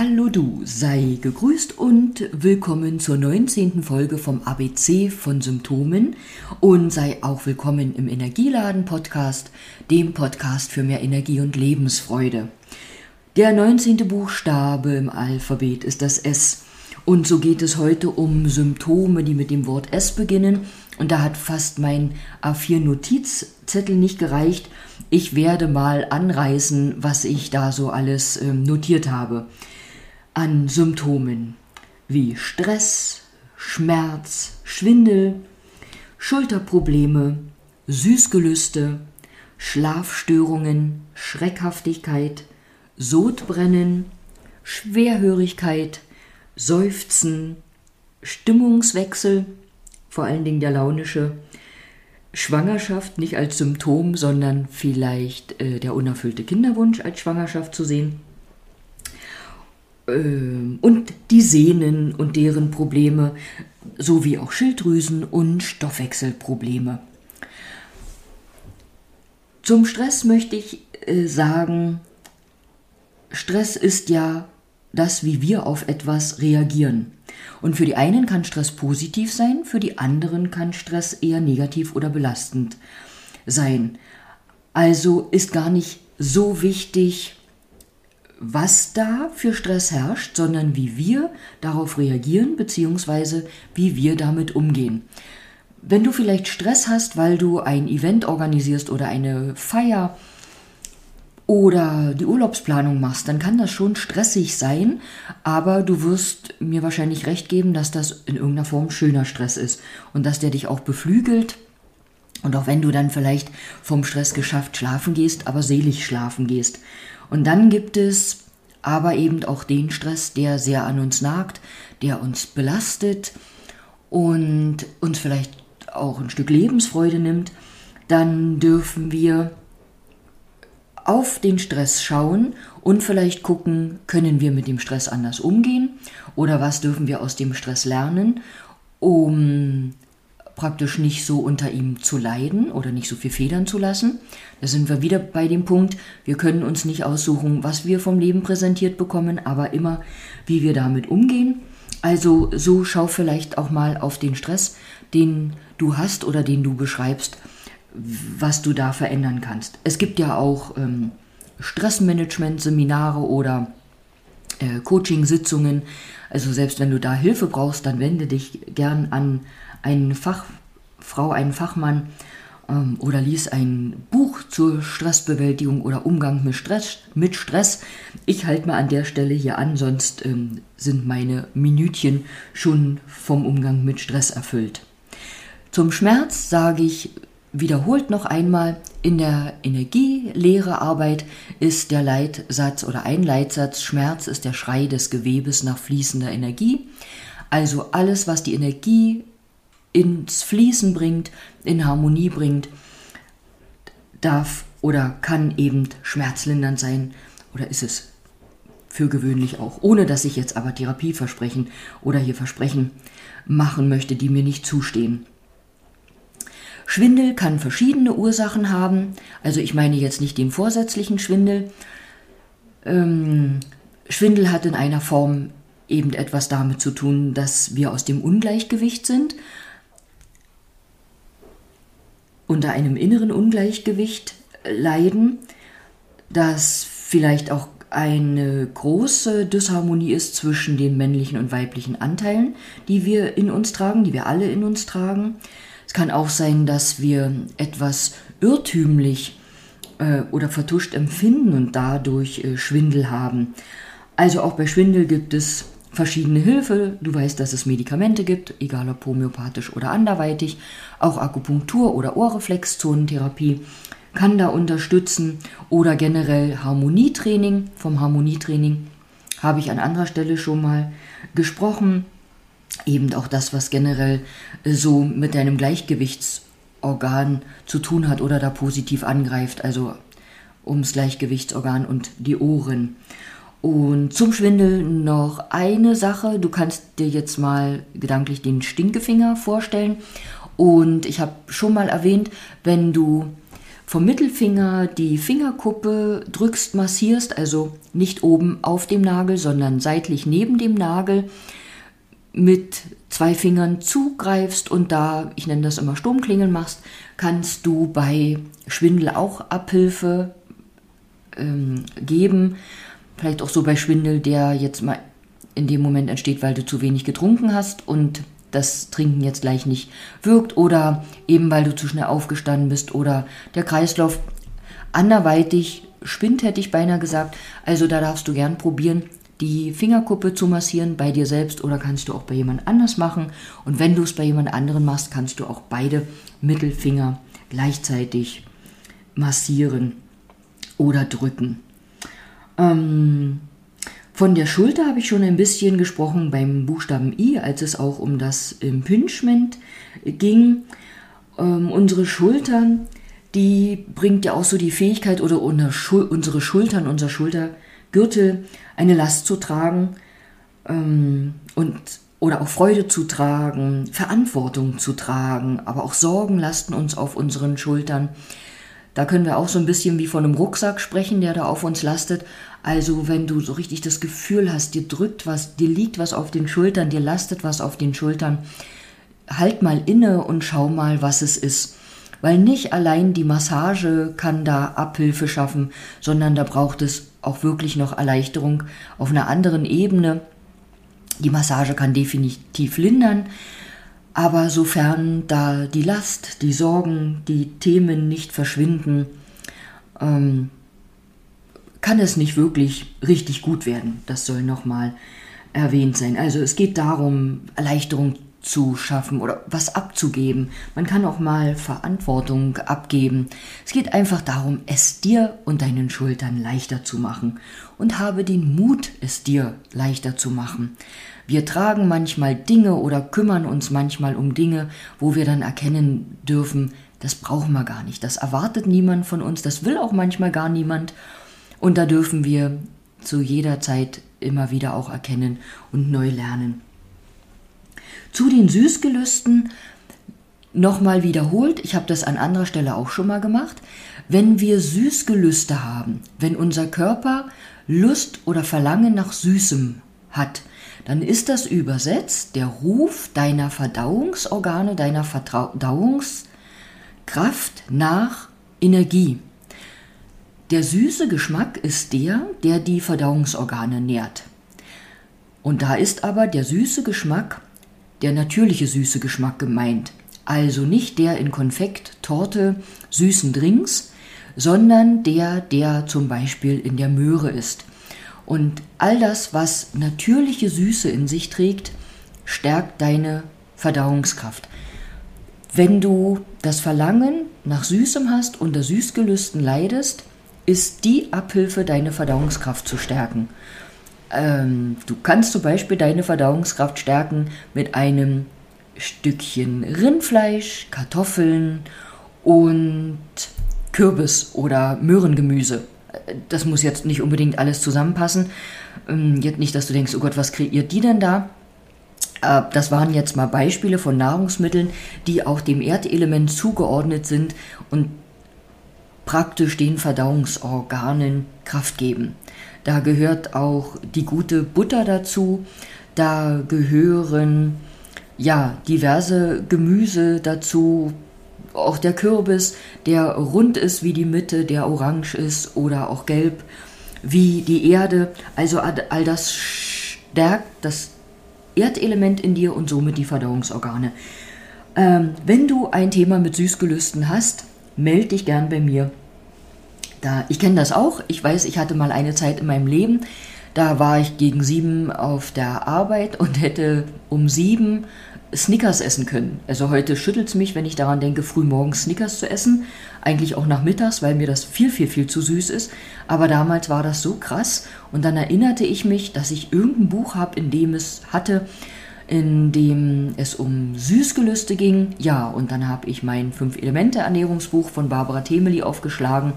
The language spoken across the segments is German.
Hallo du, sei gegrüßt und willkommen zur 19. Folge vom ABC von Symptomen und sei auch willkommen im Energieladen Podcast, dem Podcast für mehr Energie und Lebensfreude. Der 19. Buchstabe im Alphabet ist das S und so geht es heute um Symptome, die mit dem Wort S beginnen und da hat fast mein A4 Notizzettel nicht gereicht. Ich werde mal anreißen, was ich da so alles äh, notiert habe an Symptomen wie Stress, Schmerz, Schwindel, Schulterprobleme, Süßgelüste, Schlafstörungen, Schreckhaftigkeit, Sodbrennen, Schwerhörigkeit, Seufzen, Stimmungswechsel, vor allen Dingen der launische, Schwangerschaft nicht als Symptom, sondern vielleicht äh, der unerfüllte Kinderwunsch als Schwangerschaft zu sehen, und die Sehnen und deren Probleme sowie auch Schilddrüsen- und Stoffwechselprobleme. Zum Stress möchte ich äh, sagen, Stress ist ja das, wie wir auf etwas reagieren. Und für die einen kann Stress positiv sein, für die anderen kann Stress eher negativ oder belastend sein. Also ist gar nicht so wichtig, was da für Stress herrscht, sondern wie wir darauf reagieren bzw. wie wir damit umgehen. Wenn du vielleicht Stress hast, weil du ein Event organisierst oder eine Feier oder die Urlaubsplanung machst, dann kann das schon stressig sein, aber du wirst mir wahrscheinlich recht geben, dass das in irgendeiner Form schöner Stress ist und dass der dich auch beflügelt. Und auch wenn du dann vielleicht vom Stress geschafft schlafen gehst, aber selig schlafen gehst. Und dann gibt es aber eben auch den Stress, der sehr an uns nagt, der uns belastet und uns vielleicht auch ein Stück Lebensfreude nimmt, dann dürfen wir auf den Stress schauen und vielleicht gucken, können wir mit dem Stress anders umgehen oder was dürfen wir aus dem Stress lernen, um praktisch nicht so unter ihm zu leiden oder nicht so viel federn zu lassen. Da sind wir wieder bei dem Punkt, wir können uns nicht aussuchen, was wir vom Leben präsentiert bekommen, aber immer, wie wir damit umgehen. Also so schau vielleicht auch mal auf den Stress, den du hast oder den du beschreibst, was du da verändern kannst. Es gibt ja auch ähm, Stressmanagement-Seminare oder äh, Coaching-Sitzungen. Also selbst wenn du da Hilfe brauchst, dann wende dich gern an eine Fachfrau, einen Fachmann ähm, oder lies ein Buch zur Stressbewältigung oder Umgang mit Stress. Mit Stress. Ich halte mal an der Stelle hier an, sonst ähm, sind meine Minütchen schon vom Umgang mit Stress erfüllt. Zum Schmerz sage ich wiederholt noch einmal, in der Energielehrearbeit ist der Leitsatz oder ein Leitsatz, Schmerz ist der Schrei des Gewebes nach fließender Energie. Also alles, was die Energie ins Fließen bringt, in Harmonie bringt, darf oder kann eben schmerzlindernd sein oder ist es für gewöhnlich auch, ohne dass ich jetzt aber Therapieversprechen oder hier Versprechen machen möchte, die mir nicht zustehen. Schwindel kann verschiedene Ursachen haben, also ich meine jetzt nicht den vorsätzlichen Schwindel. Ähm, Schwindel hat in einer Form eben etwas damit zu tun, dass wir aus dem Ungleichgewicht sind, unter einem inneren Ungleichgewicht leiden, das vielleicht auch eine große Disharmonie ist zwischen den männlichen und weiblichen Anteilen, die wir in uns tragen, die wir alle in uns tragen. Es kann auch sein, dass wir etwas irrtümlich äh, oder vertuscht empfinden und dadurch äh, Schwindel haben. Also auch bei Schwindel gibt es verschiedene Hilfe. Du weißt, dass es Medikamente gibt, egal ob homöopathisch oder anderweitig. Auch Akupunktur oder Ohrreflexzonentherapie kann da unterstützen oder generell Harmonietraining. Vom Harmonietraining habe ich an anderer Stelle schon mal gesprochen. Eben auch das, was generell so mit deinem Gleichgewichtsorgan zu tun hat oder da positiv angreift, also ums Gleichgewichtsorgan und die Ohren. Und zum Schwindel noch eine Sache. Du kannst dir jetzt mal gedanklich den Stinkefinger vorstellen. Und ich habe schon mal erwähnt, wenn du vom Mittelfinger die Fingerkuppe drückst, massierst, also nicht oben auf dem Nagel, sondern seitlich neben dem Nagel, mit zwei Fingern zugreifst und da, ich nenne das immer Sturmklingeln machst, kannst du bei Schwindel auch Abhilfe ähm, geben. Vielleicht auch so bei Schwindel, der jetzt mal in dem Moment entsteht, weil du zu wenig getrunken hast und das Trinken jetzt gleich nicht wirkt oder eben weil du zu schnell aufgestanden bist oder der Kreislauf anderweitig spinnt, hätte ich beinahe gesagt. Also da darfst du gern probieren, die Fingerkuppe zu massieren bei dir selbst oder kannst du auch bei jemand anders machen. Und wenn du es bei jemand anderen machst, kannst du auch beide Mittelfinger gleichzeitig massieren oder drücken. Ähm, von der Schulter habe ich schon ein bisschen gesprochen beim Buchstaben I, als es auch um das Impingement ging. Ähm, unsere Schultern, die bringt ja auch so die Fähigkeit oder unsere Schultern, unser Schultergürtel, eine Last zu tragen ähm, und oder auch Freude zu tragen, Verantwortung zu tragen, aber auch Sorgen lasten uns auf unseren Schultern. Da können wir auch so ein bisschen wie von einem Rucksack sprechen, der da auf uns lastet. Also wenn du so richtig das Gefühl hast, dir drückt was, dir liegt was auf den Schultern, dir lastet was auf den Schultern, halt mal inne und schau mal, was es ist. Weil nicht allein die Massage kann da Abhilfe schaffen, sondern da braucht es auch wirklich noch Erleichterung auf einer anderen Ebene. Die Massage kann definitiv lindern, aber sofern da die Last, die Sorgen, die Themen nicht verschwinden, ähm, kann es nicht wirklich richtig gut werden. Das soll nochmal erwähnt sein. Also es geht darum, Erleichterung zu schaffen oder was abzugeben. Man kann auch mal Verantwortung abgeben. Es geht einfach darum, es dir und deinen Schultern leichter zu machen und habe den Mut, es dir leichter zu machen. Wir tragen manchmal Dinge oder kümmern uns manchmal um Dinge, wo wir dann erkennen dürfen, das brauchen wir gar nicht, das erwartet niemand von uns, das will auch manchmal gar niemand und da dürfen wir zu jeder Zeit immer wieder auch erkennen und neu lernen. Zu den Süßgelüsten nochmal wiederholt, ich habe das an anderer Stelle auch schon mal gemacht, wenn wir Süßgelüste haben, wenn unser Körper Lust oder Verlangen nach Süßem hat, dann ist das übersetzt der Ruf deiner Verdauungsorgane, deiner Verdauungskraft nach Energie. Der süße Geschmack ist der, der die Verdauungsorgane nährt. Und da ist aber der süße Geschmack, der natürliche süße Geschmack gemeint. Also nicht der in Konfekt, Torte, süßen Drinks, sondern der, der zum Beispiel in der Möhre ist. Und all das, was natürliche Süße in sich trägt, stärkt deine Verdauungskraft. Wenn du das Verlangen nach Süßem hast, unter Süßgelüsten leidest, ist die Abhilfe, deine Verdauungskraft zu stärken. Ähm, du kannst zum Beispiel deine Verdauungskraft stärken mit einem Stückchen Rindfleisch, Kartoffeln und Kürbis oder Möhrengemüse das muss jetzt nicht unbedingt alles zusammenpassen. Ähm, jetzt nicht, dass du denkst, oh Gott, was kreiert die denn da? Äh, das waren jetzt mal Beispiele von Nahrungsmitteln, die auch dem Erdelement zugeordnet sind und praktisch den Verdauungsorganen Kraft geben. Da gehört auch die gute Butter dazu, da gehören ja diverse Gemüse dazu, auch der Kürbis, der rund ist wie die Mitte, der orange ist oder auch gelb wie die Erde. Also all das stärkt das Erdelement in dir und somit die Verdauungsorgane. Ähm, wenn du ein Thema mit Süßgelüsten hast, melde dich gern bei mir. Da, ich kenne das auch. Ich weiß, ich hatte mal eine Zeit in meinem Leben, da war ich gegen sieben auf der Arbeit und hätte um sieben Snickers essen können. Also heute schüttelt es mich, wenn ich daran denke, früh morgens Snickers zu essen. Eigentlich auch nachmittags, weil mir das viel, viel, viel zu süß ist. Aber damals war das so krass. Und dann erinnerte ich mich, dass ich irgendein Buch habe, in dem es hatte, in dem es um Süßgelüste ging. Ja, und dann habe ich mein Fünf-Elemente-Ernährungsbuch von Barbara Temeli aufgeschlagen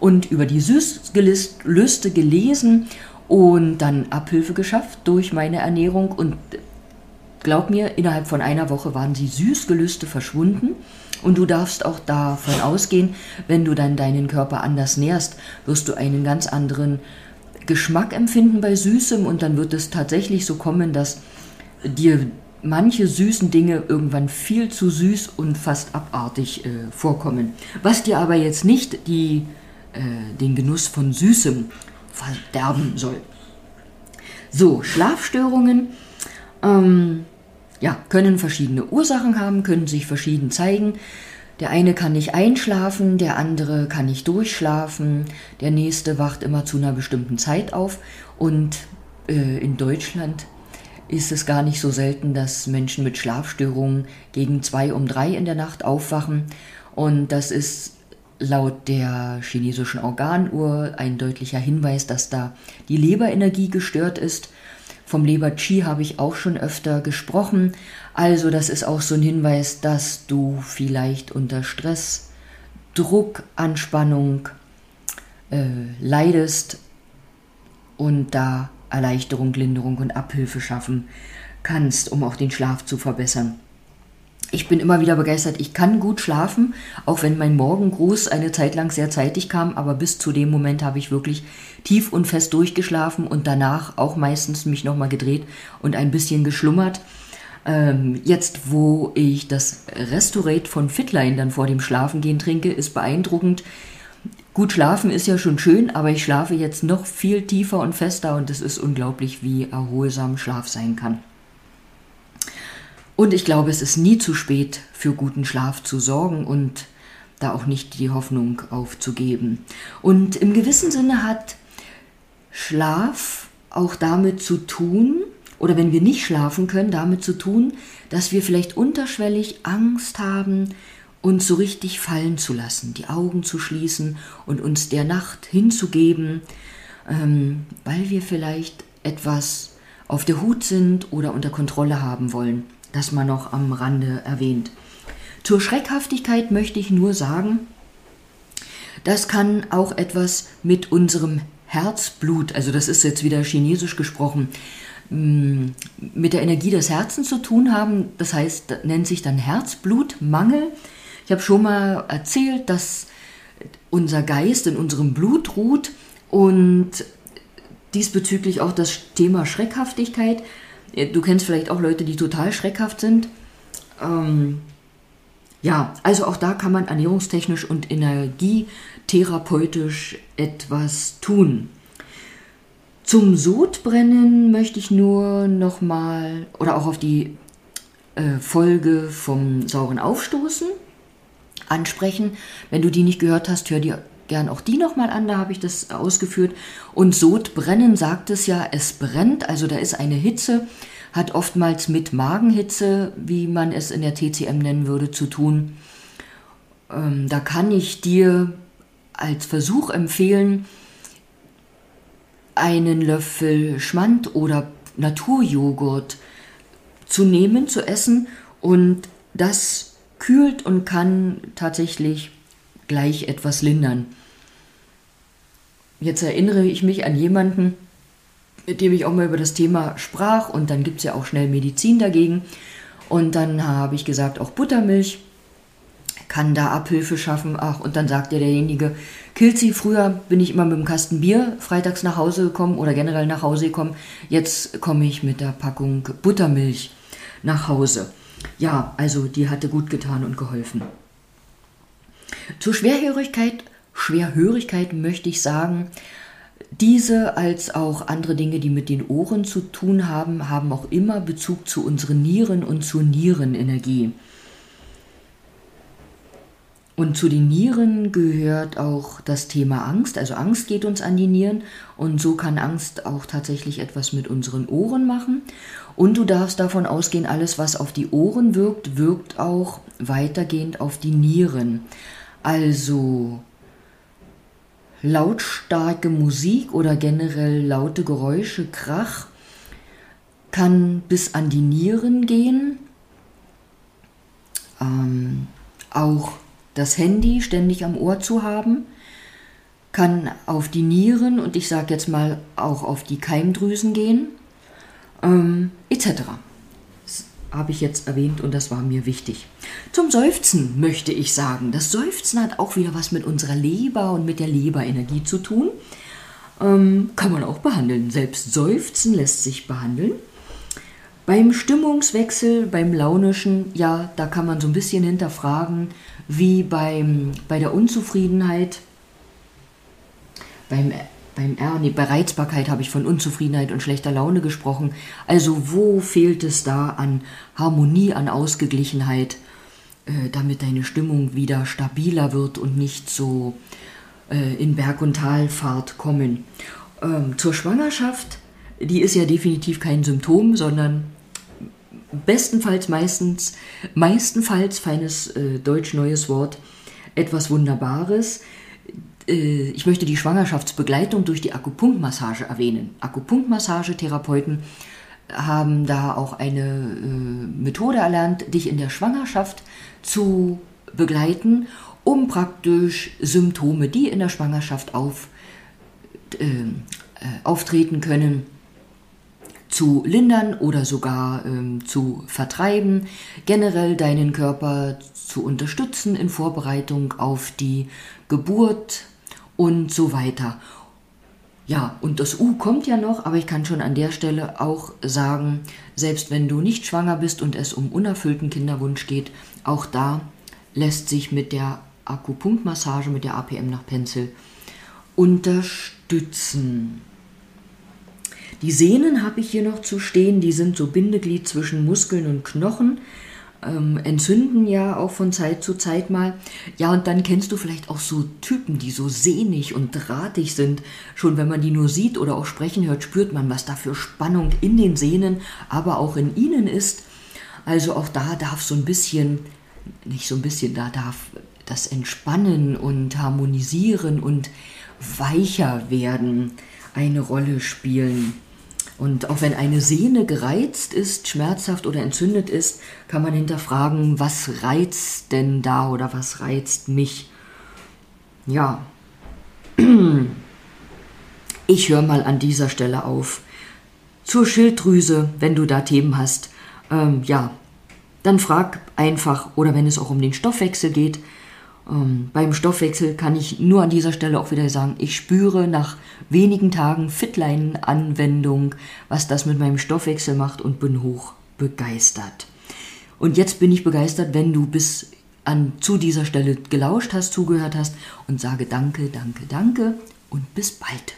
und über die Süßgelüste gelesen und dann Abhilfe geschafft durch meine Ernährung. Und glaub mir, innerhalb von einer Woche waren die Süßgelüste verschwunden. Und du darfst auch davon ausgehen, wenn du dann deinen Körper anders nährst, wirst du einen ganz anderen Geschmack empfinden bei Süßem. Und dann wird es tatsächlich so kommen, dass dir manche süßen Dinge irgendwann viel zu süß und fast abartig äh, vorkommen. Was dir aber jetzt nicht die, äh, den Genuss von Süßem verderben soll. So, Schlafstörungen ähm, ja, können verschiedene Ursachen haben, können sich verschieden zeigen. Der eine kann nicht einschlafen, der andere kann nicht durchschlafen, der nächste wacht immer zu einer bestimmten Zeit auf und äh, in Deutschland ist es gar nicht so selten, dass Menschen mit Schlafstörungen gegen zwei um drei in der Nacht aufwachen und das ist laut der chinesischen Organuhr ein deutlicher Hinweis, dass da die Leberenergie gestört ist. Vom Leber-Qi habe ich auch schon öfter gesprochen. Also das ist auch so ein Hinweis, dass du vielleicht unter Stress, Druck, Anspannung äh, leidest und da Erleichterung, Linderung und Abhilfe schaffen kannst, um auch den Schlaf zu verbessern. Ich bin immer wieder begeistert. Ich kann gut schlafen, auch wenn mein Morgengruß eine Zeit lang sehr zeitig kam, aber bis zu dem Moment habe ich wirklich tief und fest durchgeschlafen und danach auch meistens mich nochmal gedreht und ein bisschen geschlummert. Ähm, jetzt, wo ich das Restorate von Fitline dann vor dem Schlafengehen trinke, ist beeindruckend. Gut schlafen ist ja schon schön, aber ich schlafe jetzt noch viel tiefer und fester und es ist unglaublich, wie erholsam Schlaf sein kann. Und ich glaube, es ist nie zu spät, für guten Schlaf zu sorgen und da auch nicht die Hoffnung aufzugeben. Und im gewissen Sinne hat Schlaf auch damit zu tun, oder wenn wir nicht schlafen können, damit zu tun, dass wir vielleicht unterschwellig Angst haben, uns so richtig fallen zu lassen, die Augen zu schließen und uns der Nacht hinzugeben, ähm, weil wir vielleicht etwas auf der Hut sind oder unter Kontrolle haben wollen das man noch am Rande erwähnt. Zur Schreckhaftigkeit möchte ich nur sagen, das kann auch etwas mit unserem Herzblut, also das ist jetzt wieder chinesisch gesprochen, mm, mit der Energie des Herzens zu tun haben. Das heißt, nennt sich dann Herzblutmangel. Ich habe schon mal erzählt, dass unser Geist in unserem Blut ruht und diesbezüglich auch das Thema Schreckhaftigkeit. Du kennst vielleicht auch Leute, die total schreckhaft sind. Ähm, ja, also auch da kann man ernährungstechnisch und energietherapeutisch etwas tun. Zum Sodbrennen möchte ich nur nochmal oder auch auf die äh, Folge vom sauren Aufstoßen ansprechen. Wenn du die nicht gehört hast, hör dir gern auch die nochmal an, da habe ich das ausgeführt. Und Sodbrennen sagt es ja, es brennt, also da ist eine Hitze, hat oftmals mit Magenhitze, wie man es in der TCM nennen würde, zu tun. Ähm, da kann ich dir als Versuch empfehlen, einen Löffel Schmand oder Naturjoghurt zu nehmen, zu essen und das kühlt und kann tatsächlich gleich etwas lindern. Jetzt erinnere ich mich an jemanden, mit dem ich auch mal über das Thema sprach und dann gibt es ja auch schnell Medizin dagegen. Und dann habe ich gesagt, auch Buttermilch kann da Abhilfe schaffen. Ach, und dann sagt ja derjenige, Kilzi, früher bin ich immer mit dem Kasten Bier freitags nach Hause gekommen oder generell nach Hause gekommen. Jetzt komme ich mit der Packung Buttermilch nach Hause. Ja, also die hatte gut getan und geholfen. Zur Schwerhörigkeit, Schwerhörigkeit möchte ich sagen, diese als auch andere Dinge, die mit den Ohren zu tun haben, haben auch immer Bezug zu unseren Nieren und zur Nierenenergie. Und zu den Nieren gehört auch das Thema Angst. Also Angst geht uns an die Nieren und so kann Angst auch tatsächlich etwas mit unseren Ohren machen. Und du darfst davon ausgehen, alles, was auf die Ohren wirkt, wirkt auch weitergehend auf die Nieren. Also lautstarke Musik oder generell laute Geräusche, Krach, kann bis an die Nieren gehen. Ähm, auch das Handy ständig am Ohr zu haben, kann auf die Nieren und ich sage jetzt mal auch auf die Keimdrüsen gehen, ähm, etc. Habe ich jetzt erwähnt und das war mir wichtig. Zum Seufzen möchte ich sagen. Das Seufzen hat auch wieder was mit unserer Leber und mit der Leberenergie zu tun. Ähm, kann man auch behandeln. Selbst Seufzen lässt sich behandeln. Beim Stimmungswechsel, beim launischen, ja, da kann man so ein bisschen hinterfragen, wie beim, bei der Unzufriedenheit, beim, beim R, nee, bei Reizbarkeit habe ich von Unzufriedenheit und schlechter Laune gesprochen. Also wo fehlt es da an Harmonie, an Ausgeglichenheit, äh, damit deine Stimmung wieder stabiler wird und nicht so äh, in Berg- und Talfahrt kommen. Ähm, zur Schwangerschaft, die ist ja definitiv kein Symptom, sondern bestenfalls meistens, meistenfalls, feines äh, deutsch-neues Wort, etwas Wunderbares. Äh, ich möchte die Schwangerschaftsbegleitung durch die Akupunktmassage erwähnen. Akupunktmassagetherapeuten haben da auch eine äh, Methode erlernt, dich in der Schwangerschaft zu begleiten, um praktisch Symptome, die in der Schwangerschaft auf, äh, äh auftreten können, zu lindern oder sogar ähm, zu vertreiben, generell deinen Körper zu unterstützen in Vorbereitung auf die Geburt und so weiter. Ja, und das U kommt ja noch, aber ich kann schon an der Stelle auch sagen, selbst wenn du nicht schwanger bist und es um unerfüllten Kinderwunsch geht, auch da lässt sich mit der Akupunktmassage, mit der APM nach Pencil unterstützen. Die Sehnen habe ich hier noch zu stehen, die sind so Bindeglied zwischen Muskeln und Knochen, ähm, entzünden ja auch von Zeit zu Zeit mal. Ja, und dann kennst du vielleicht auch so Typen, die so sehnig und drahtig sind. Schon wenn man die nur sieht oder auch sprechen hört, spürt man, was da für Spannung in den Sehnen, aber auch in ihnen ist. Also auch da darf so ein bisschen, nicht so ein bisschen, da darf das Entspannen und Harmonisieren und weicher werden eine Rolle spielen. Und auch wenn eine Sehne gereizt ist, schmerzhaft oder entzündet ist, kann man hinterfragen, was reizt denn da oder was reizt mich? Ja, ich höre mal an dieser Stelle auf. Zur Schilddrüse, wenn du da Themen hast, ähm, ja, dann frag einfach, oder wenn es auch um den Stoffwechsel geht, ähm, beim Stoffwechsel kann ich nur an dieser Stelle auch wieder sagen, ich spüre nach wenigen Tagen Fitline-Anwendung, was das mit meinem Stoffwechsel macht und bin hoch begeistert. Und jetzt bin ich begeistert, wenn du bis an, zu dieser Stelle gelauscht hast, zugehört hast und sage danke, danke, danke und bis bald.